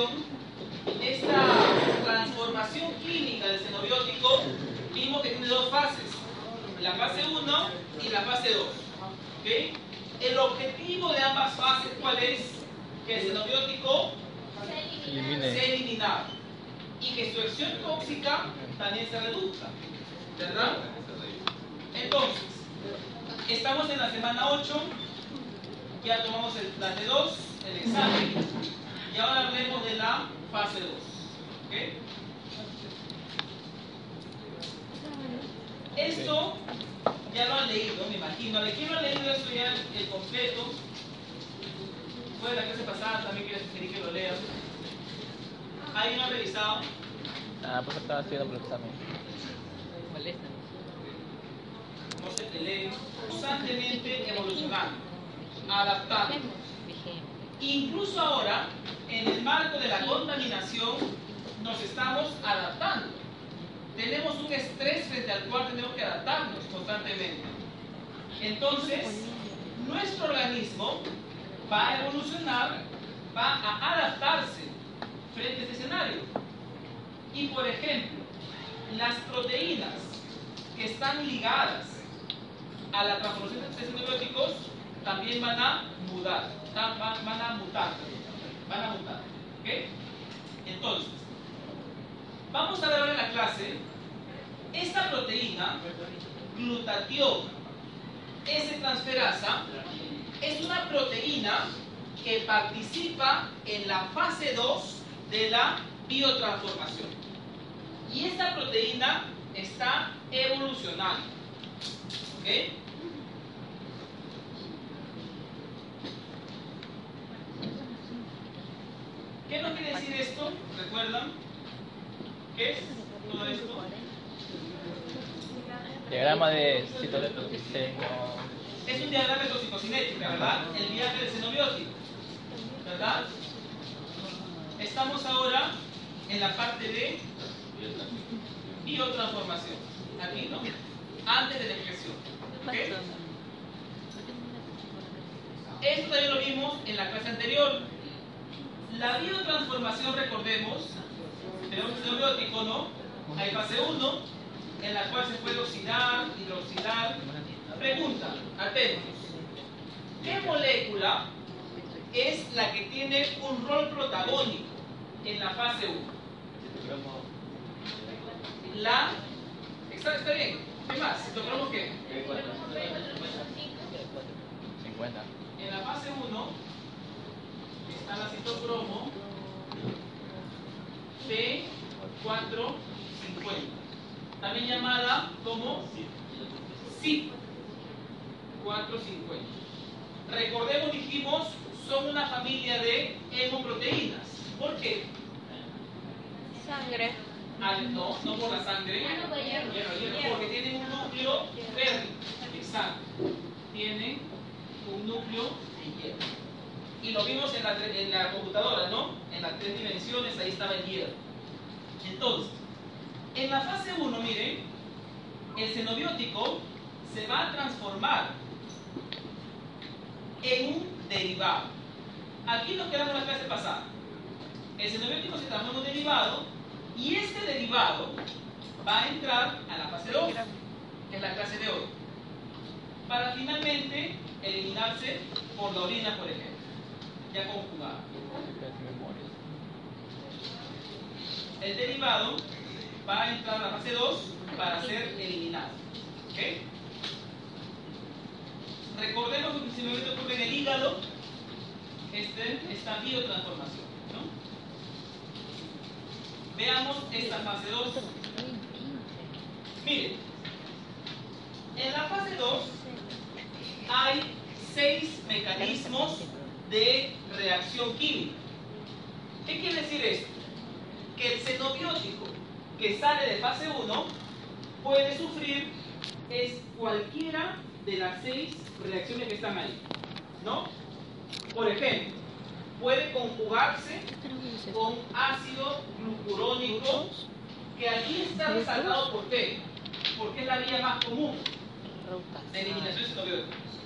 Biotransformación, esta transformación clínica del xenobiótico, vimos que tiene dos fases, la fase 1 y la fase 2, ¿ok? El objetivo de ambas fases, ¿cuál es? Que el xenobiótico sea eliminado y que su acción tóxica también se reduzca, ¿verdad? Entonces, estamos en la semana 8, ya tomamos el fase 2, el examen, y ahora hablemos de la fase 2. ¿ok? Esto ya lo han leído, me imagino. ¿De quién lo ha leído esto ya el completo? Fue de la clase pasada, también quiero sugerir que lo lean. ¿Alguien lo ha revisado? Ah, pues estaba haciendo por el examen. No se peleen. Constantemente evolucionando, adaptando. Incluso ahora, en el marco de la contaminación, nos estamos adaptando. Tenemos un estrés frente al cual tenemos que adaptarnos constantemente. Entonces, nuestro organismo va a evolucionar, va a adaptarse frente a este escenario. Y por ejemplo, las proteínas que están ligadas a la transformación de xenobióticos también van a mudar, van a mutar, van a mutar. ¿ok? Entonces, vamos a ver ahora en la clase, esta proteína, glutatión S-transferasa, es una proteína que participa en la fase 2 de la biotransformación. Y esta proteína está evolucionando. ¿Ok? ¿Qué nos quiere decir esto? ¿Recuerdan? ¿Qué es todo esto? Diagrama de citodiseño. Es un diagrama de toxicocinética, ¿verdad? El viaje del xenobiótico, ¿verdad? Estamos ahora en la parte de biotransformación, aquí, ¿no? Antes de la expresión. ¿ok? Esto ya lo vimos en la clase anterior. La biotransformación, recordemos, tenemos un xenobiótico, ¿no? Hay fase 1, en la cual se puede oxidar, hidroxidar. Pregunta, atentos. ¿Qué molécula es la que tiene un rol protagónico en la fase 1? La... ¿Está, está bien? ¿Qué más? ¿Tocamos qué? 50. En la fase 1 está la citocromo P450, también llamada como CIP 450. Recordemos, dijimos, son una familia de hemoproteínas. ¿Por qué? Sangre. Al- no, no por la sangre, Ah, por hierro. hierro, hierro, porque tienen un núcleo férrico. Exacto. Tienen un núcleo de hierro. Y lo vimos en la, en la computadora, ¿no? En las tres dimensiones, ahí estaba el hierro. Entonces, en la fase 1, miren, el xenobiótico se va a transformar en un derivado. Aquí nos quedamos la clase pasada. El xenobiótico se transforma en un derivado y este derivado va a entrar a la fase 2, que es la clase de hoy, para finalmente eliminarse por la orina, por ejemplo, ya conjugada. El derivado va a entrar a la fase 2 para ser eliminado. ¿ok? Recordemos que xenobiótico ocurre en el hígado, este, esta biotransformación. ¿no? Veamos esta fase 2. Miren, en la fase 2 hay seis mecanismos de reacción química. ¿Qué quiere decir esto? Que el xenobiótico que sale de fase 1 puede sufrir es cualquiera de las seis reacciones que están ahí. ¿No? Por ejemplo, puede conjugarse con ácido glucurónico, que aquí está resaltado por qué, porque es la vía más común de eliminación de xenobióticos.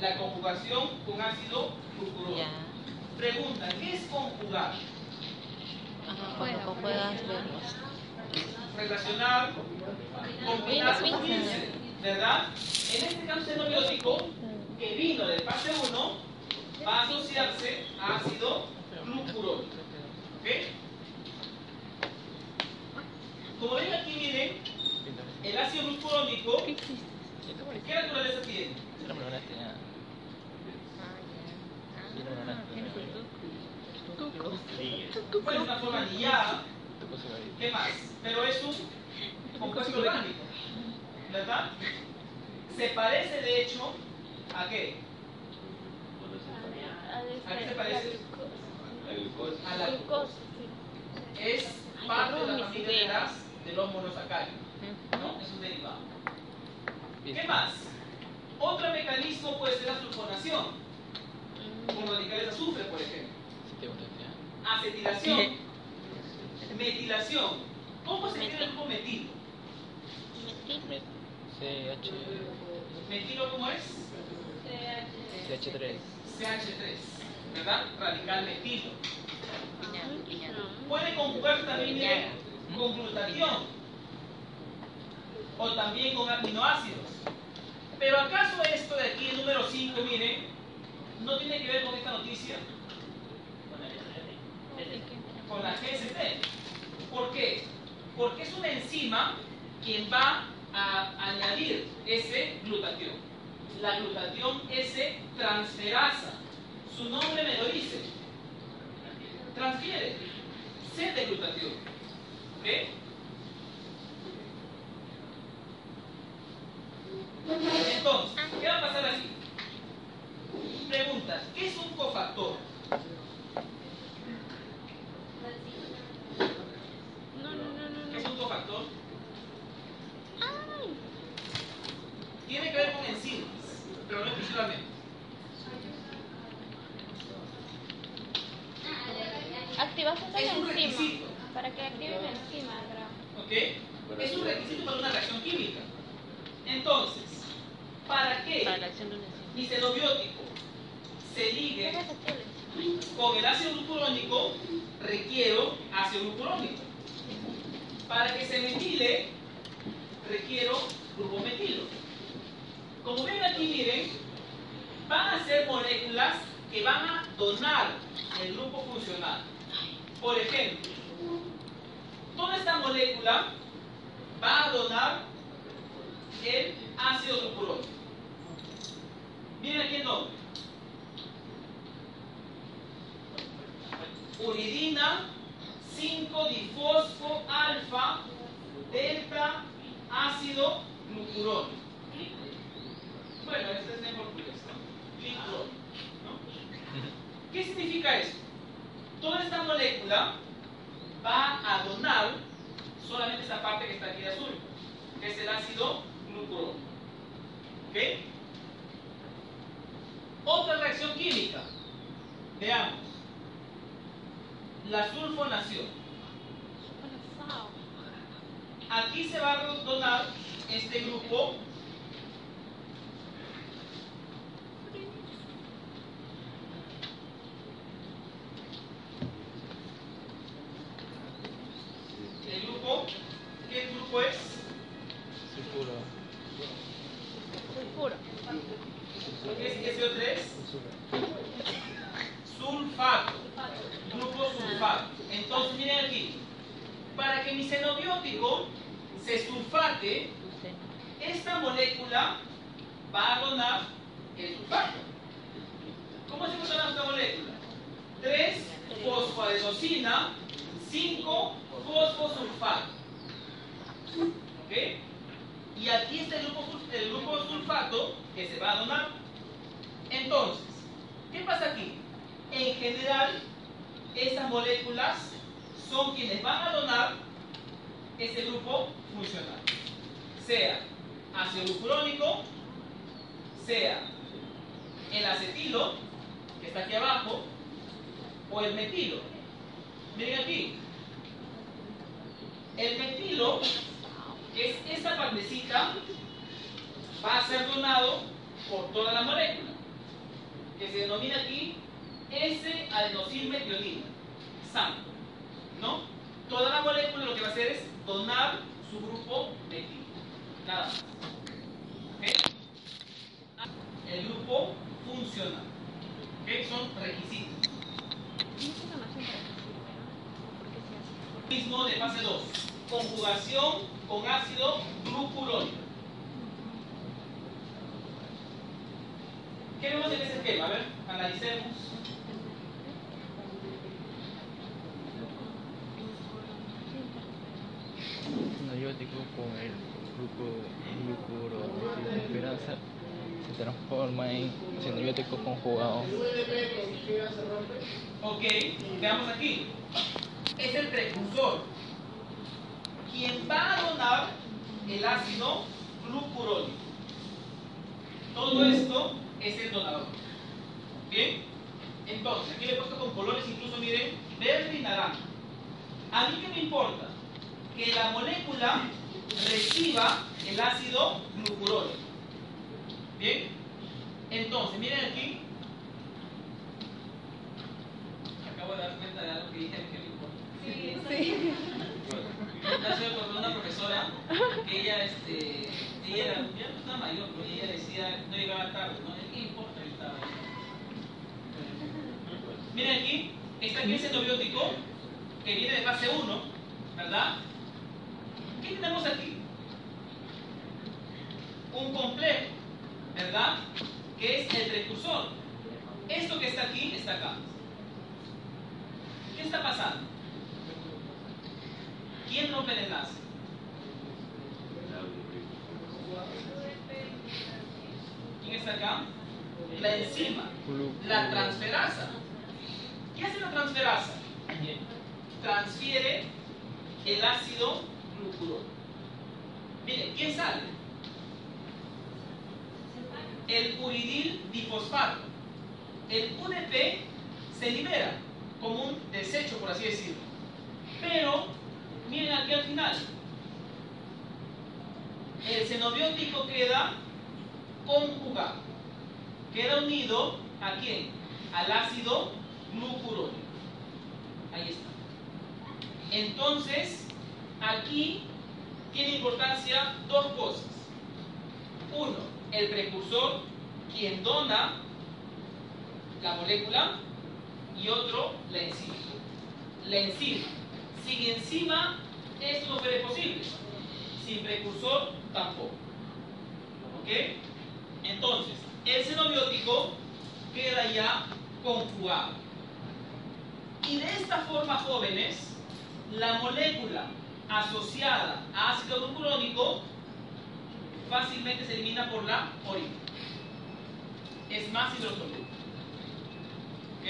La conjugación con ácido glucurónico. Pregunta, ¿qué es conjugar? Relacionar, combinar, unirse, ¿verdad? En este caso xenobiótico, que vino de fase 1, va a asociarse a ácido glucurónico. ¿Ok? Como ven aquí, miren, el ácido glucurónico, ¿qué naturaleza tiene? Sí, la primera tenía. Sí, la primera Es una forma. ¿qué más? Pero es un compuesto orgánico, ¿verdad? Se parece, de hecho, ¿a qué? ¿A qué se parece? A la glucosa. Es parte de la familia de las de los monosacáridos, ¿no? Es un derivado. ¿Qué más? Otro mecanismo puede ser la sulfonación, con radicales de azufre, por ejemplo. Gusta, Acetilación, metilación. ¿Cómo se escribe el grupo metilo? Me- CH. ¿Metilo cómo es? CH3. CH3, ¿verdad? Radical metilo. Puede conjugarse también con glutatión o también con aminoácidos. Pero ¿acaso esto de aquí, el número 5, miren, no tiene que ver con esta noticia? Con la GST. ¿Por qué? Porque es una enzima quien va a añadir ese glutatión. La glutatión S transferasa. Su nombre me lo dice. Transfiere. C de glutatión. ¿Ok? Entonces, ¿qué va a pasar aquí? Pregunta, ¿qué es un cofactor? ¿Qué es un cofactor? Tiene que ver con enzimas, pero no exclusivamente. Activación de Es un enzima. requisito. Para que active la enzima. ¿Ok? Es un requisito para una reacción química. Entonces, ¿para enzima. mi xenobiótico se ligue con el ácido glucurónico? Requiero ácido glucurónico. Para que se metile, requiero grupo metilo. Como ven aquí, miren, van a ser moléculas que van a donar el grupo funcional. Por ejemplo, toda esta molécula va a donar el ácido glucurónico. Miren aquí el nombre. Uridina 5-difosfo alfa delta ácido glucurónico. Bueno, este es mejor. Glucurónico, ¿no? ¿Qué significa esto? Toda esta molécula va a donar solamente esa parte que está aquí de azul, que es el ácido glucurónico. ¿Ok? Otra reacción química. Veamos. La sulfonación. Aquí se va a donar este grupo el grupo ¿qué grupo es? Sulfuro. Sulfuro. ¿qué es SO3? sulfato grupo sulfato entonces miren aquí para que mi xenobiótico se sulfate esta molécula va a donar el sulfato ¿cómo se funciona esta molécula? 3 fosfoadenosina, 5 fosfosulfato. ¿Ok? Y aquí está el grupo, sul- el grupo sulfato que se va a donar. Entonces, ¿qué pasa aquí? En general, estas moléculas son quienes van a donar ese grupo funcional. Sea ácido glucurónico, sea el acetilo, que está aquí abajo, o el metilo. Miren aquí. El metilo, que es esta partecita, va a ser donado por toda la molécula, que se denomina aquí S-adenosilmetionina, SAM. ¿No? Toda la molécula lo que va a hacer es donar su grupo metilo. Nada más. ¿Ok? El grupo funcional. ¿Ok? Son requisitos. Mismo de fase 2. Conjugación con ácido glucurónico. ¿Qué vemos en ese esquema? A ver, analicemos. Antibiótico con el gluco, glucurosilfenasa se transforma en antibiótico conjugado. Ok, veamos aquí. Es el precursor. Quien va a donar el ácido glucurónico. Todo esto es el donador. ¿Bien? Entonces, aquí le he puesto con colores, incluso miren, verde y naranja. A mí que me importa que la molécula reciba el ácido glucurónico. Entonces, miren aquí, acabo de dar cuenta de algo que dije que me importa. Sí. Una vez con una profesora que ella, este, ella era, ya no estaba mayor, pero ella decía, no llegaba tarde, ¿no? ¿Qué importa el estaba? Miren aquí, está aquí ese nobiótico que viene de fase 1, ¿verdad? ¿Qué tenemos aquí? Un complejo, ¿verdad? Que es el precursor. Esto que está aquí está acá. ¿Qué está pasando? ¿Quién rompe el enlace? ¿Quién está acá? La enzima, la transferasa. ¿Qué hace la transferasa? Transfiere el ácido glucurónico. Miren, ¿quién sale? El uridil difosfato. El UDP se libera como un desecho, por así decirlo. Pero, miren aquí al final. El xenobiótico queda conjugado. Queda unido a quién? Al ácido glucurónico. Ahí está. Entonces, aquí tiene importancia dos cosas. Uno, el precursor, quien dona la molécula, y otro, la enzima. La enzima. Sin enzima, esto no puede posible. Sin precursor, tampoco. ¿Ok? Entonces, el xenobiótico queda ya conjugado. Y de esta forma, jóvenes, la molécula asociada a ácido glucurónico fácilmente se elimina por la orina. Es más hidrosoluble. ¿Ok?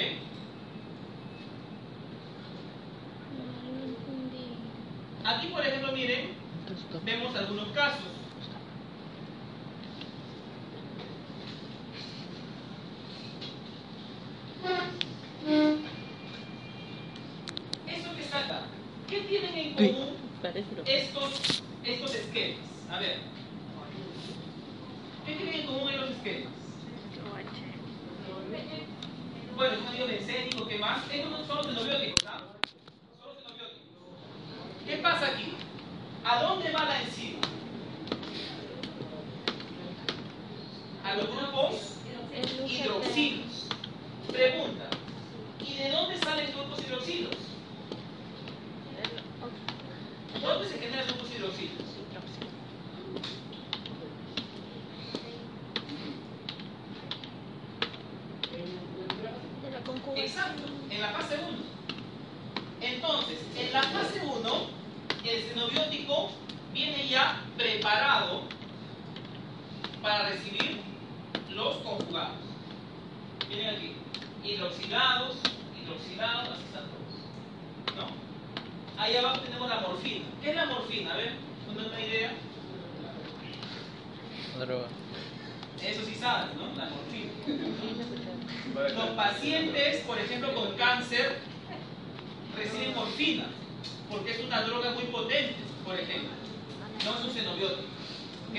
Aquí, por ejemplo, miren, vemos algunos casos. Esto que está acá, ¿qué tienen en común estos, estos esquemas? A ver, ¿qué tienen los esquemas? Bueno, yo digo bencénico, ¿qué más? Estos no son los xenobióticos, ¿ah? Son los xenobióticos. ¿Qué pasa aquí? ¿A dónde va la enzima? A los grupos hidroxilos. Pregunta, ¿y de dónde salen los grupos hidroxilos? ¿Dónde se generan los grupos hidroxilos? De la conjugación. Exacto, en la Entonces, en la fase 1, el xenobiótico viene ya preparado para recibir los conjugados. Vienen aquí, hidroxilados, hidroxilados, así están todos. ¿No? Ahí abajo tenemos la morfina. ¿Qué es la morfina? A ver, ¿no una idea? Droga. Eso sí sabes, ¿no? La morfina. Los pacientes, por ejemplo, con cáncer, reciben morfina, porque es una droga muy potente, por ejemplo. No es un xenobiótico. ¿Ok?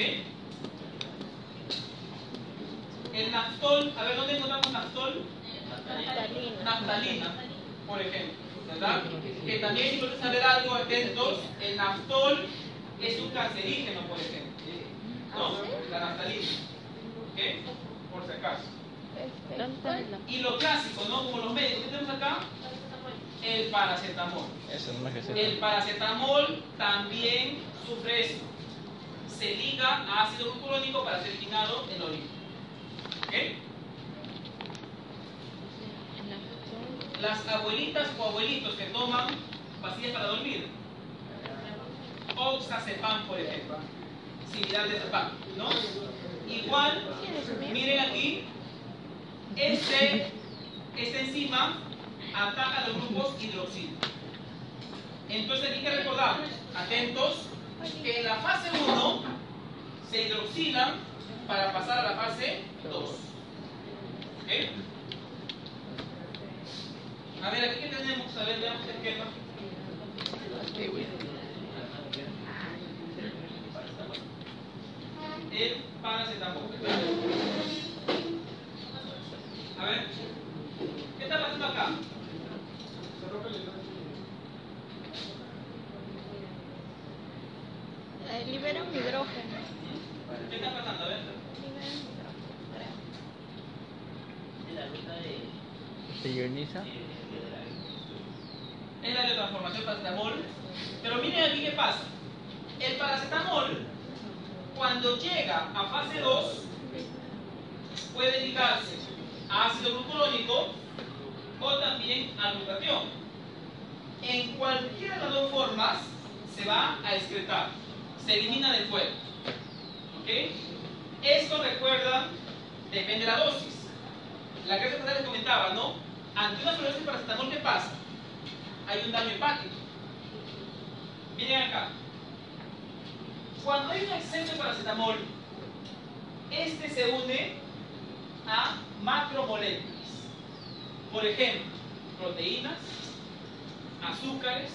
El naftol, a ver, ¿dónde encontramos naftol? Naftalina. Naftalina, por ejemplo. ¿Verdad? Que también, si pueden saber algo, atentos, el naftol es un cancerígeno, por ejemplo. ¿No? La naftalina. ¿Ok? Por si acaso. Y lo clásico, ¿no? Como los médicos. ¿Qué tenemos acá? El paracetamol. Eso no me que El paracetamol también sufre esto. Se liga a ácido glucurónico para ser eliminado en la orina. ¿Ok? Las abuelitas o abuelitos que toman pastillas para dormir. Oxazepam, por ejemplo. Similar de Zepam, ¿no? Igual, miren aquí, este, esta enzima ataca los grupos hidroxilo. Entonces aquí que recordamos, atentos, que en la fase 1 se hidroxilan para pasar a la fase 2. ¿Ok? A ver, aquí qué tenemos, a ver, veamos el esquema. El paracetamol. A ver, ¿qué está pasando acá? Eh, libera un hidrógeno. ¿Qué está pasando? A ver. Libera un hidrógeno. Se ioniza. Es la biotransformación paracetamol. Pero miren aquí qué pasa. El paracetamol, cuando llega a fase 2, puede ligarse a ácido glucurónico o también a glutatión. En cualquiera de las dos formas se va a excretar, se elimina del cuerpo. ¿Ok? Esto recuerda, depende de la dosis. La que les comentaba, ¿no? Ante una sobredosis de paracetamol, ¿qué pasa? Hay un daño hepático. Miren acá. Cuando hay un exceso de paracetamol, este se une a macromoléculas. Por ejemplo, proteínas, azúcares,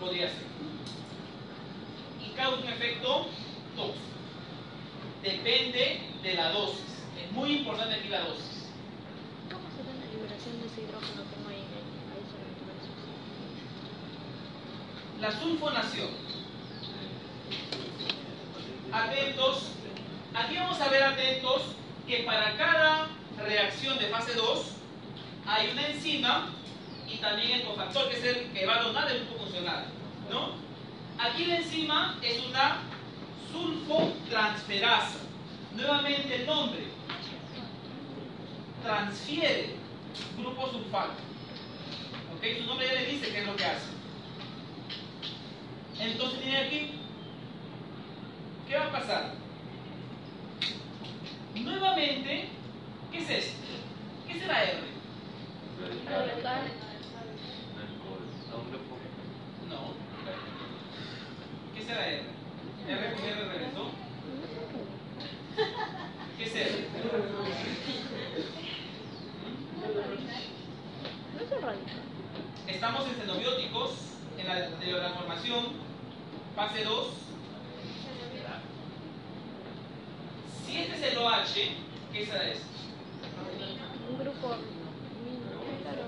podría ser. Y causa un efecto tóxico. Depende de la dosis. Es muy importante aquí la dosis. ¿Cómo se da la liberación de ese hidrógeno que no hay en el La sulfonación. Atentos. Aquí vamos a ver atentos que para cada reacción de fase 2 hay una enzima y también el cofactor que es el que va a donar el grupo funcional. ¿no? Aquí la enzima es una sulfotransferasa. Nuevamente el nombre. Transfiere grupo sulfato. ¿Ok? Su nombre ya le dice qué es lo que hace. Entonces miren aquí, ¿qué va a pasar? Nuevamente, ¿qué es esto? ¿Qué será R? No. ¿Qué será R? R con R regresó. ¿Qué es R? No es el radical. Estamos en xenobióticos, en la de la formación, fase 2. Si este es el OH, ¿qué será esto? Un grupo. Claro.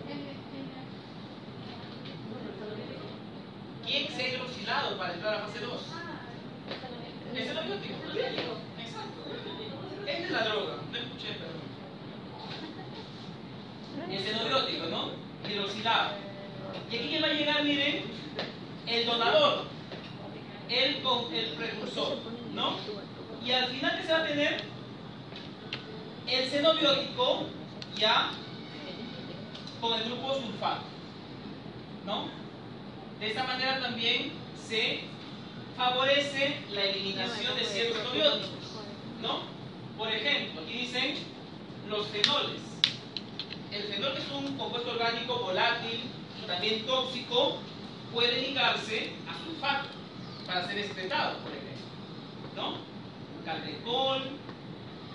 ¿Quién se ha hidroxilado para entrar a fase 2? El xenobiótico. Exacto. Esta es la droga. No escuché, perdón. El xenobiótico, ¿no? Hidroxilado. Y aquí que va a llegar, miren, el donador, el, con, el precursor, ¿no? Y al final, ¿qué se va a tener? El xenobiótico ya con el grupo sulfato, ¿no? De esta manera también se favorece la eliminación de ciertos probióticos, ¿no? Por ejemplo, aquí dicen los fenoles. El fenol es un compuesto orgánico volátil y también tóxico, puede ligarse a sulfato para ser excretado, por ejemplo, ¿no? Caldecol,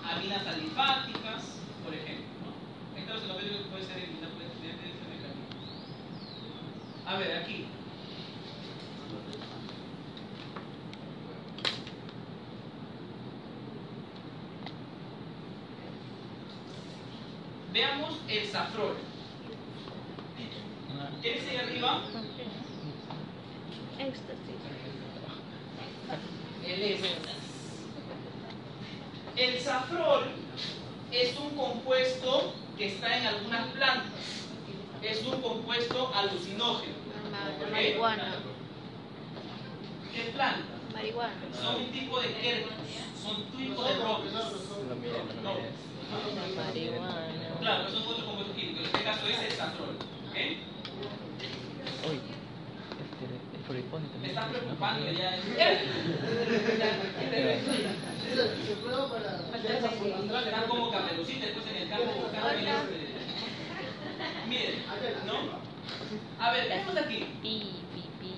aminas alifáticas, por ejemplo, ¿no? Esto es lo que puede ser eliminado mediante este mecanismo. A ver, aquí. Veamos el safrol. ¿Qué dice ahí arriba? Éxtasis. El éxtasis. El safrol es un compuesto que está en algunas plantas. Es un compuesto alucinógeno. Ma- Marihuana. ¿Qué planta? Marihuana. Son un tipo de quercus, son tipos de lo No. Marihuana. Claro, son otros compuestos químicos. En este caso es el safrol. ¿ok? El Me está preocupando ya. Están como caperucita después en el campo este, Miren, ¿no? A ver, aquí. Pi, pi, pi.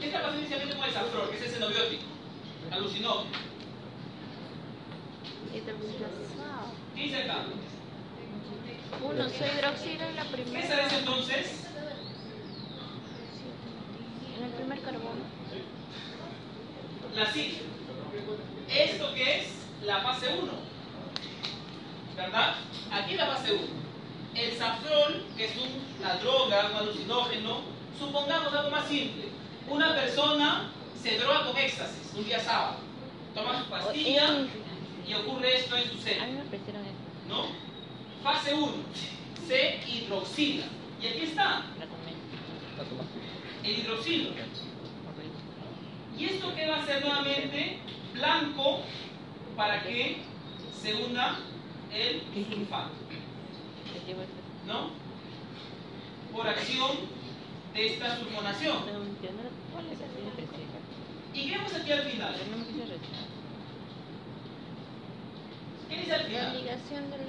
¿Qué está pasando inicialmente con el safrol, que es el xenobiótico? Alucinógeno. ¿Qué dice acá? Uno, se hidroxila en la ¿Qué primera. sabes entonces? Primer carbono. La cita. ¿Esto qué es? La fase 1. ¿Verdad? Aquí la fase 1. El safrol, que es un- una droga, un alucinógeno, supongamos algo más simple. Una persona se droga con éxtasis un día sábado. Toma su pastilla y ocurre esto en su A mí cerebro. me ofrecieron esto. ¿No? Fase 1. Se hidroxila. Y aquí está, el hidroxilo. ¿Y esto qué va a ser nuevamente? Blanco para que se una el sulfato. ¿no? Por acción de esta sulfonación. ¿Y qué vemos aquí al final? ¿Qué dice al La final? ligación de la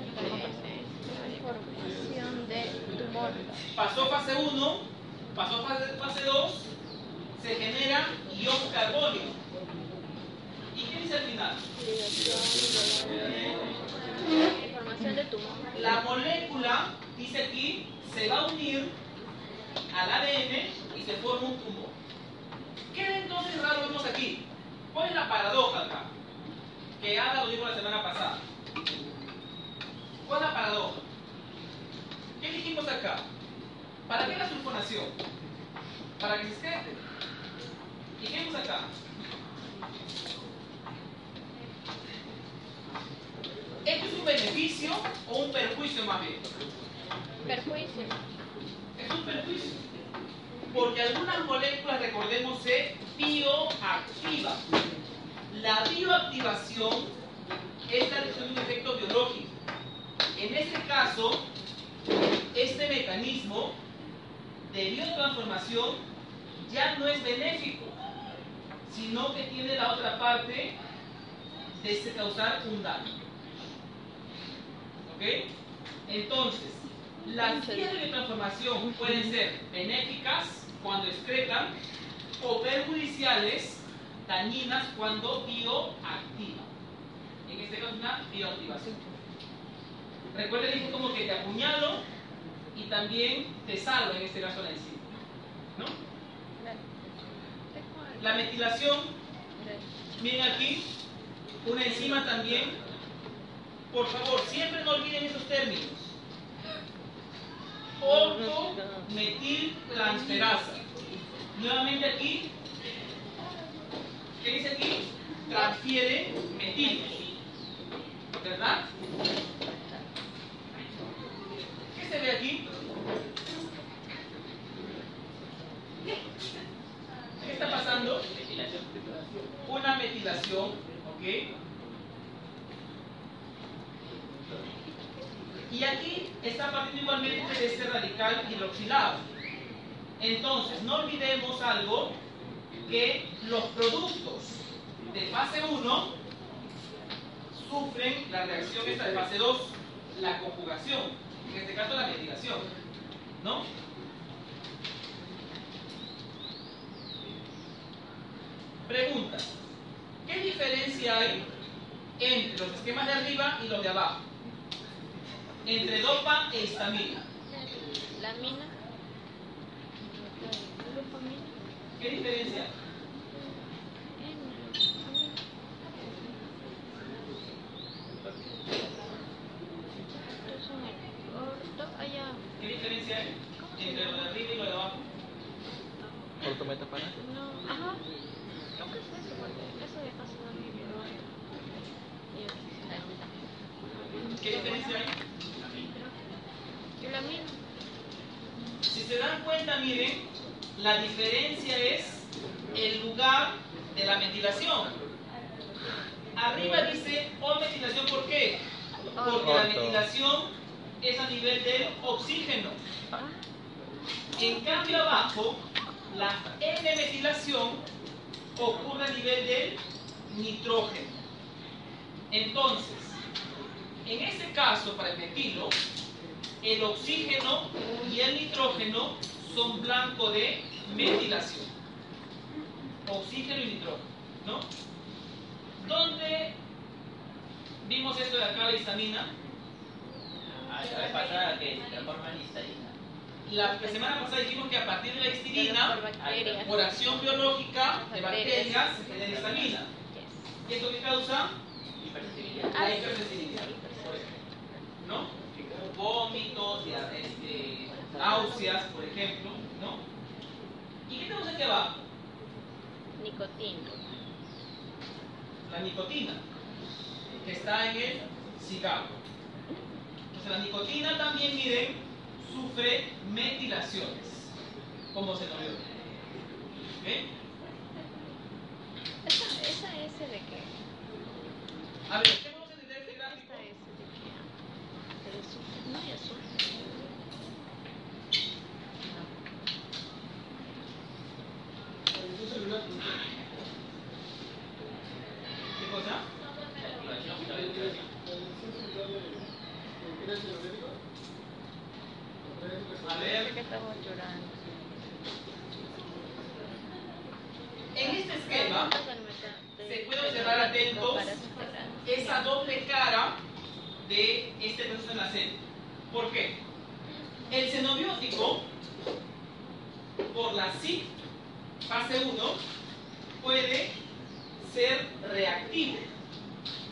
formación de tumor. Pasó fase 1, pasó fase, fase 2, se genera ion carbonio. ¿Y qué dice al final? La molécula, dice aquí, se va a unir al ADN y se forma un tumor. ¿Qué entonces raro vemos aquí? ¿Cuál es la paradoja acá? Que Ada lo dijo la semana pasada. ¿Cuál es la paradoja? ¿Qué dijimos acá? ¿Para qué la sulfonación? Para que se excrete. ¿Y qué vemos acá? ¿Esto es un beneficio o un perjuicio más bien? Perjuicio. Es un perjuicio. Porque algunas moléculas, recordemos, se bioactivan. La bioactivación es la de un efecto biológico. En este caso, este mecanismo de biotransformación ya no es benéfico, sino que tiene la otra parte de causar un daño. ¿Ok? Entonces, las vías de transformación pueden ser benéficas cuando excretan o perjudiciales, dañinas cuando bioactivan. En este caso, una bioactivación. Recuerden, dije como que te apuñalo y también te salvo, en este caso la enzima. ¿No? La metilación, miren aquí, una enzima también. Por favor, siempre no olviden esos términos. Ortometiltransferasa. Nuevamente aquí, ¿qué dice aquí? Transfiere metilos. ¿Verdad? ¿Qué se ve aquí? ¿Qué está pasando? Una metilación, ¿ok? Y aquí está partiendo igualmente de este radical Entonces, no olvidemos algo, que los productos de fase 1 sufren la reacción esta de fase 2, la conjugación, en este caso la metilación, ¿no? Pregunta, ¿qué diferencia hay entre los esquemas de arriba y los de abajo? Entre dopa e histamina. La mina. Glupamina. ¿Qué diferencia hay? En glupamina. Entonces, en el orto, allá. ¿Qué diferencia hay entre lo de arriba y lo de abajo? Ortometapana. No, ajá. Creo que es eso, porque eso de fase 2 y yo. Y aquí. ¿Qué diferencia hay? Y la mina. Si se dan cuenta, miren, la diferencia es el lugar de la metilación. Arriba dice O metilación, ¿por qué? Porque la metilación es a nivel del oxígeno. En cambio abajo, la N-metilación ocurre a nivel del nitrógeno. Entonces, en este caso, para el metilo, el oxígeno y el nitrógeno son blanco de metilación. Oxígeno y nitrógeno, ¿no? ¿Dónde vimos esto de acá, la histamina? Ah, la vez pasada que se transforma en histamina. La semana pasada dijimos que a partir de la histidina, por acción biológica de bacterias, se genera histamina. ¿Y esto qué causa? Hipersensibilidad. Ah, La sí. hipersensibilidad. ¿No? Vómitos, este, náuseas, por ejemplo, ¿no? ¿Y qué tenemos aquí abajo? Nicotina. La nicotina, que está en el cigarro. Entonces la nicotina también, miren, sufre metilaciones, como se nos vio. ¿Ok? Esa, esa S de qué? A ver, ¿qué vamos a entender este gráfico? Esta S de qué? Del azúcar. No hay azúcar. ¿Qué cosa? A ver, que estamos llorando. en este esquema se puede observar atentos esa doble cara de este proceso en la célula. ¿Por qué? El xenobiótico, por la SIC fase 1, puede ser reactivo,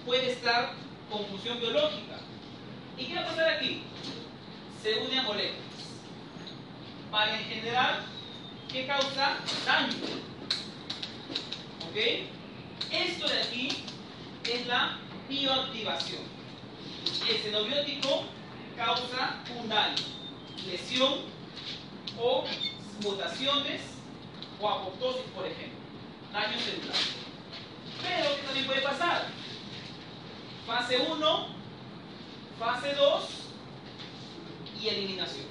puede estar con función biológica. ¿Y qué va a pasar aquí? Se une a moléculas. Para en general, ¿qué causa? Daño. ¿Ok? Esto de aquí es la bioactivación. El xenobiótico causa un daño, lesión o mutaciones o apoptosis, por ejemplo, daño celular. Pero, ¿qué también puede pasar? Fase 1, fase 2 y eliminación.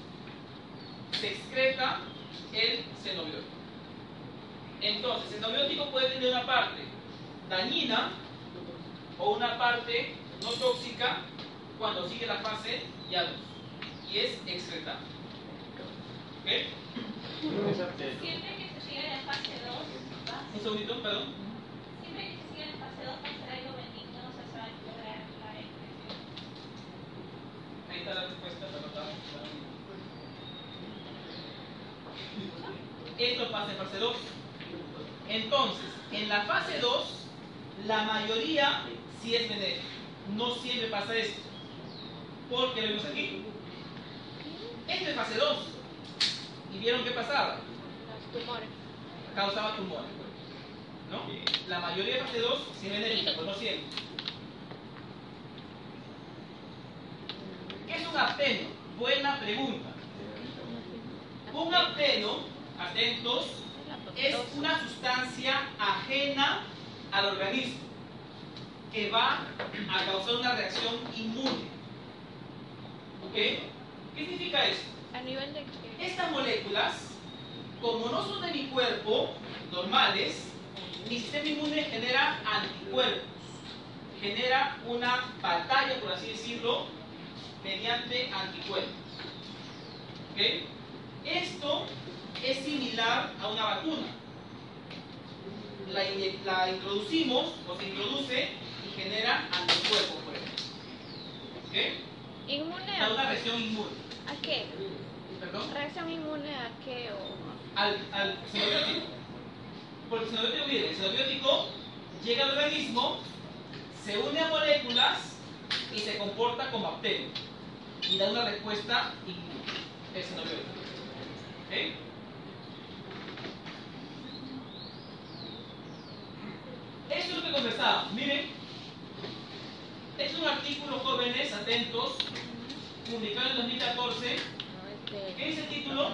Se excreta el xenobiótico. Entonces, el xenobiótico puede tener una parte dañina o una parte no tóxica cuando sigue la fase ya 2 y es excretado. ¿Ok? Siempre que se siga en fase 2, Un segundito, perdón. siempre que se siga en fase 2 va a ser algo benigno, o sea, se va lograr la excreción. Ahí está la respuesta, la notamos. Esto pasa en fase 2. Entonces, en la fase 2, la mayoría sí es benéfica. No siempre pasa esto. Porque lo vemos aquí. Esto es fase 2. ¿Y vieron qué pasaba? Los tumores. Causaba tumores. ¿No? La mayoría de fase 2 sí es benéfica, pero no siempre. ¿Qué es un apteno? Buena pregunta. Un apteno, atentos, es una sustancia ajena al organismo que va a causar una reacción inmune. ¿Ok? ¿Qué significa esto? A nivel de que. Estas moléculas como no son de mi cuerpo, normales, mi sistema inmune genera anticuerpos, genera una batalla, por así decirlo, mediante anticuerpos. ¿Ok? Esto es similar a una vacuna. La, introducimos o se introduce y genera anticuerpos, por ejemplo. ¿Ok? ¿Inmune Da una a, reacción inmune. a qué? ¿Perdón? ¿Reacción inmune a qué? O... al, al xenobiótico. Porque el xenobiótico, mire, el xenobiótico llega al organismo, se une a moléculas y se comporta como bacteria. Y da una respuesta inmune. El xenobiótico. ¿Ok? Esto es lo que conversábamos. Miren, es un artículo, jóvenes, atentos, publicado en 2014. ¿Qué dice el título?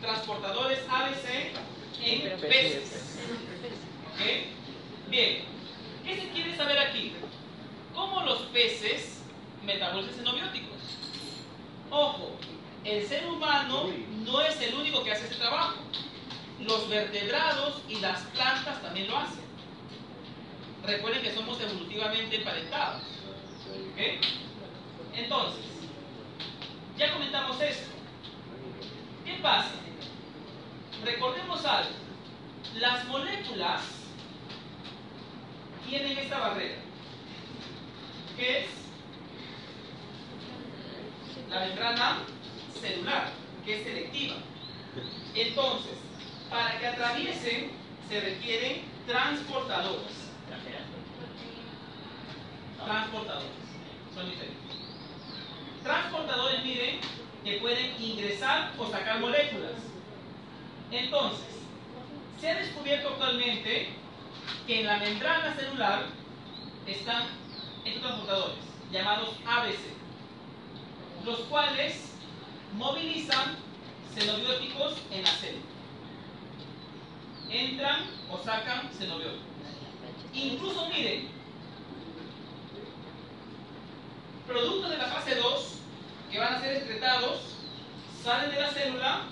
Transportadores ABC en peces. Bien, ¿qué se quiere saber aquí? ¿Cómo los peces metabolizan xenobióticos? Ojo, el ser humano no es el único que hace ese trabajo. Los vertebrados y las plantas también lo hacen. Recuerden que somos evolutivamente emparentados. Entonces, ya comentamos esto. ¿Qué pasa? Recordemos algo. Las moléculas tienen esta barrera. ¿Qué es? La membrana celular, que es selectiva. Entonces, para que atraviesen, se requieren transportadores. Transportadores. Son diferentes. Transportadores, miren, que pueden ingresar o sacar moléculas. Entonces, se ha descubierto actualmente que en la membrana celular están estos transportadores, llamados ABC, los cuales movilizan xenobióticos en la célula. Entran o sacan xenobióticos. Incluso, miren, productos de la fase 2 que van a ser excretados salen de la célula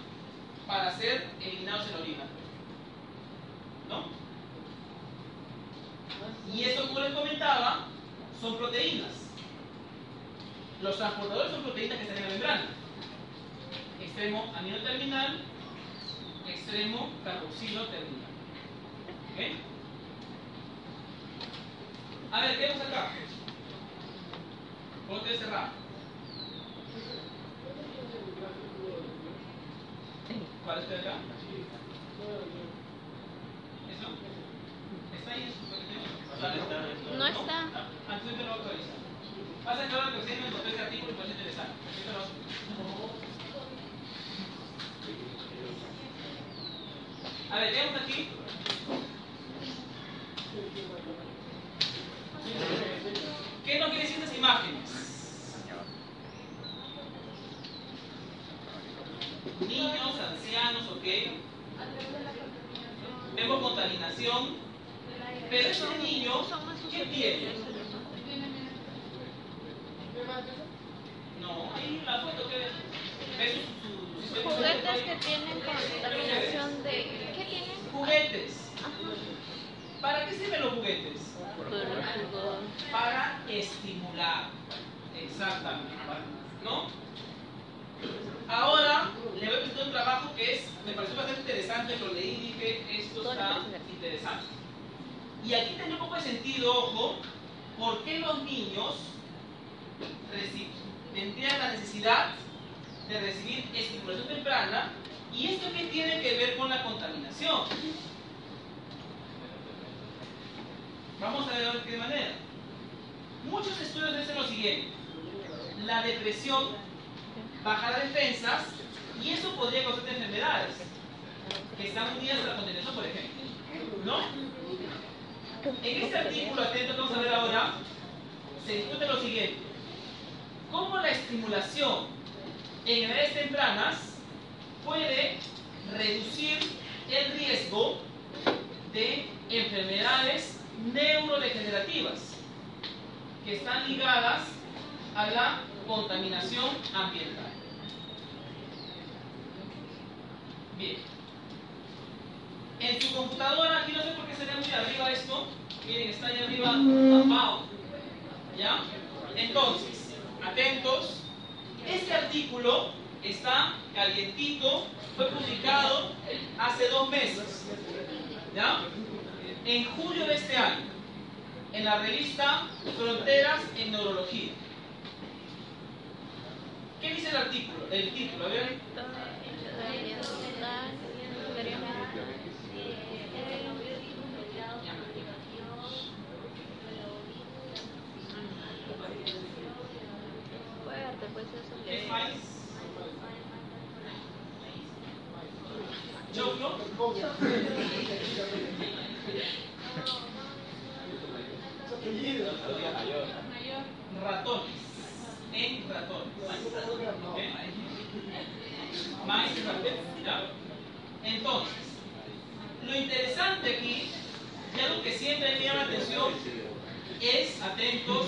para ser eliminados en la orina. ¿No? Y eso, como les comentaba, son proteínas. Los transportadores son proteínas que están en la membrana. Extremo amino terminal, extremo carboxilo terminal. ¿Ok? A ver, ¿qué vemos acá? Ponte cerrado. ¿Cuál es de acá? ¿Eso? ¿Está ahí en su? No está. Ah, entonces te lo autoriza. Pasa que ahora que usted me encontró este artículo y parece interesante. Ahorita lo- A ver, veamos aquí. ¿Qué nos quieren decir estas imágenes? Niños, ancianos, ok. Vemos contaminación. Pero este niño, ¿qué tiene? No, ahí la foto que ves Juguetes que tienen contaminación de... ¿Qué tienen? Juguetes. ¿Para qué sirven los juguetes? Para estimular. Exactamente. ¿No? Ahora le voy a presentar un trabajo que es, me pareció bastante interesante, lo leí y dije, esto está interesante. Y aquí tiene un poco de sentido, ojo, ¿por qué los niños tendrían la necesidad de recibir estimulación temprana? ¿Y esto qué tiene que ver con la contaminación? Vamos a ver de qué manera. Muchos estudios dicen lo siguiente. La depresión baja las defensas y eso podría causar enfermedades que están unidas a la contaminación, por ejemplo. ¿No? En este artículo, atento que vamos a ver ahora, se discute lo siguiente. ¿Cómo la estimulación en edades tempranas puede reducir el riesgo de enfermedades neurodegenerativas que están ligadas a la contaminación ambiental. Bien. En su computadora, aquí no sé por qué se ve muy arriba esto, miren, está ahí arriba tapado. ¿Ya? Entonces, atentos, este artículo está calientito, fue publicado hace dos meses, ¿ya? En julio de este año, en la revista Fronteras en Neurología. ¿Qué dice el artículo? El título, a ver. ¿Qué es le- Ratones. En ratones. Maíz ratones. ¿Ya? Entonces, lo interesante aquí, y algo que siempre me llama la atención, es, atentos,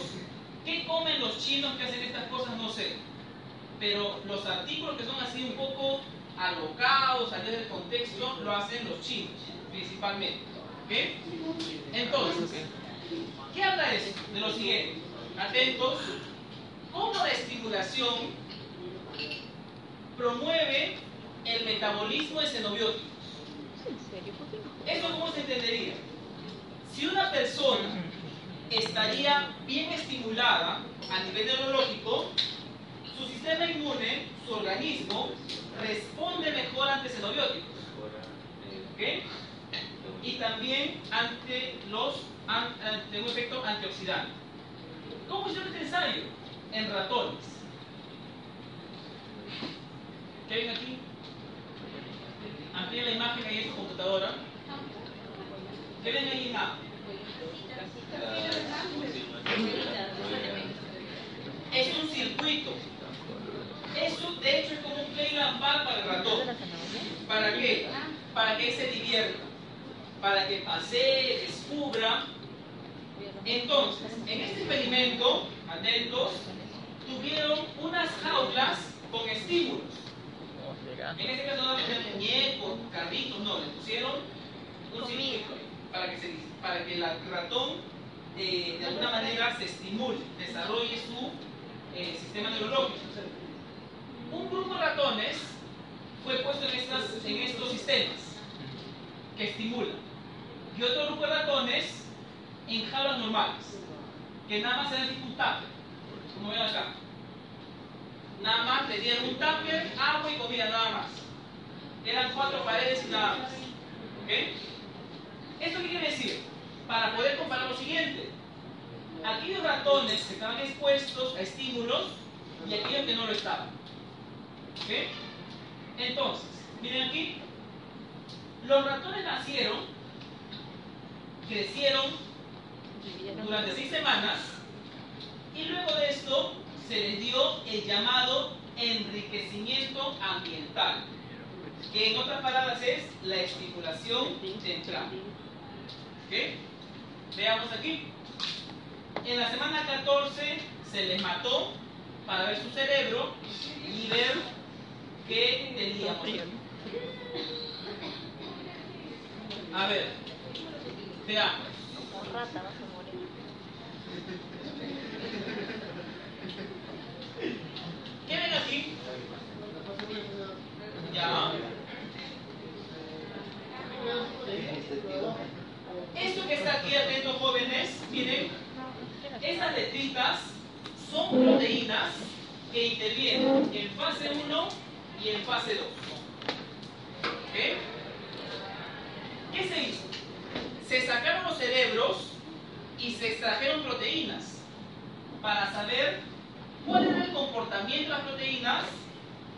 ¿qué comen los chinos que hacen estas cosas? No sé. Pero los artículos que son así un poco alocados, salidos del contexto, lo hacen los chinos, principalmente. ¿Ok? Entonces, ¿qué habla esto? De lo siguiente. Atentos, cómo la estimulación promueve el metabolismo de xenobióticos. ¿Esto cómo se entendería? Si una persona estaría bien estimulada a nivel neurológico, su sistema inmune, su organismo, responde mejor ante xenobióticos. ¿Ok? Y también ante los an- ante un efecto antioxidante. ¿Cómo hicieron este ensayo? En ratones. ¿Qué ven aquí? Amplía la imagen ahí en su computadora. ¿Qué ven ahí en A? Es un circuito. Eso, de hecho, es como un playground bar para el ratón. ¿Para qué? Para que se divierta. Para que pasee, descubra. Entonces, en este experimento, atentos, tuvieron unas jaulas con estímulos. En este caso no le pusieron muñecos, carritos, no, le pusieron un circuito para que, se, para que la- el ratón eh, de alguna manera se estimule, desarrolle su eh, sistema neurológico. Un grupo de ratones fue puesto en, estas, en estos sistemas que estimulan y otro grupo de ratones en jaulas normales que nada más se un tupper, como ven acá. Nada más le dieron un tupper, agua y comida, nada más. Eran cuatro paredes y nada más. ¿Ok? ¿Esto qué quiere decir? Para poder comparar lo siguiente. Aquellos ratones que estaban expuestos a estímulos y aquellos que no lo estaban. ¿Ok? Entonces, miren aquí. Los ratones nacieron, crecieron durante seis semanas y luego de esto se les dio el llamado enriquecimiento ambiental, que en otras palabras es la estimulación temprana. Veamos aquí. En la semana 14 se les mató para ver su cerebro y ver qué teníamos. A ver, veamos. Como rata vas a morir. ¿Qué ven aquí? Ya. Esto que está aquí, atentos jóvenes, miren, estas letritas son proteínas que intervienen en fase 1 y en fase 2. ¿Ok? ¿Qué se hizo? Se sacaron los cerebros y se extrajeron proteínas para saber cuál era el comportamiento de las proteínas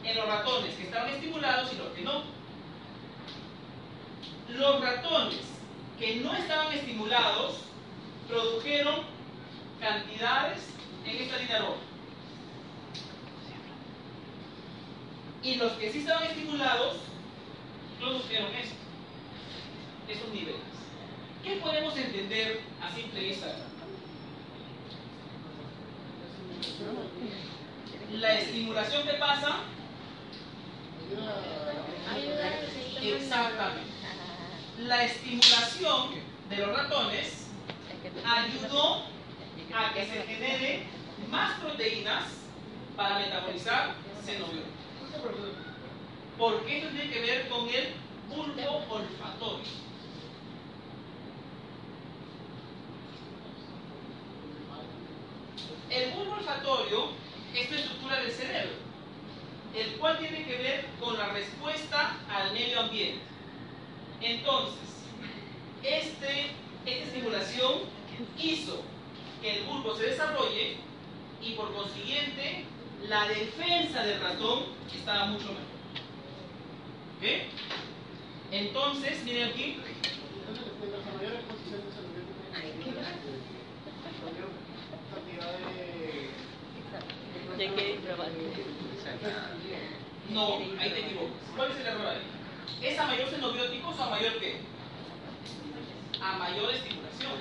en los ratones que estaban estimulados y los que no. Los ratones que no estaban estimulados produjeron cantidades en esta línea roja. Y los que sí estaban estimulados produjeron esto, esos niveles. ¿Qué podemos entender a simple vista? La estimulación que pasa, exactamente. La estimulación de los ratones ayudó a que se genere más proteínas para metabolizar xenobióticos. Porque esto tiene que ver con el bulbo olfatorio. El bulbo olfatorio es la estructura del cerebro, el cual tiene que ver con la respuesta al medio ambiente. Entonces, este, esta estimulación hizo que el bulbo se desarrolle y por consiguiente la defensa del ratón estaba mucho mejor. ¿Ok? Entonces, miren aquí. No, ahí te equivocas. ¿Cuál es el error ahí? ¿Es a mayor xenobióticos o a mayor qué? A mayor estimulación.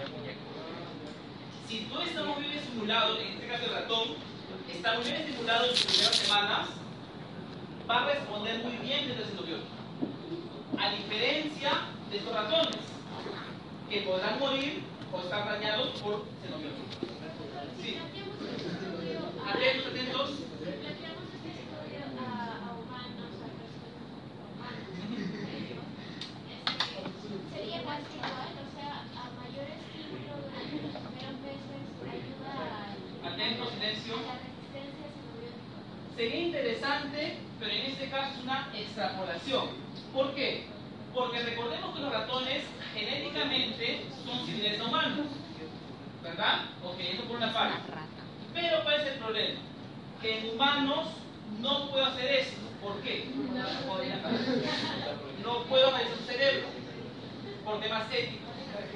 Si tú estás muy bien estimulado, en este caso el ratón, está muy bien estimulado en sus primeras semanas, va a responder muy bien desde el xenobiótico. A diferencia de estos ratones, que podrán morir o estar dañados por xenobióticos. Sí. Atentos, atentos. Sería casi igual, o sea, a mayor estímulo durante los primeros meses ayuda a Atentos, silencio. Sería interesante, pero en este caso es una extrapolación. ¿Por qué? Porque recordemos que los ratones genéticamente son similares a humanos. ¿Verdad? Ok, eso por una parte. Pero ¿cuál es el problema? Que en humanos no puedo hacer eso. ¿Por qué? No puedo analizar su cerebro por temas éticos.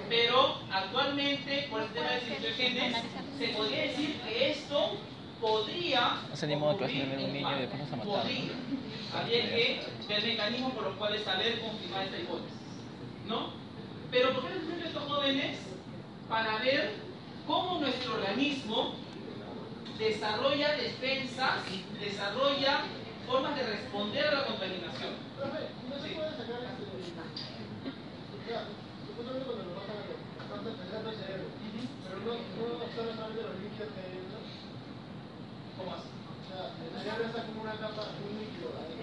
Pero actualmente, por el tema de situaciones, se podría decir que esto podría. No de clase ocurrir de un niño y después nos humanos. mataron. Podría. Habría que ver mecanismos por los cuales saber confirmar esta hipótesis. ¿No? Pero ¿por qué les a estos jóvenes? Para ver cómo nuestro organismo desarrolla defensas, desarrolla formas de responder a la contaminación. ¿Cómo así? El cerebro es una de cera.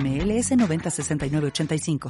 NMLS 906985.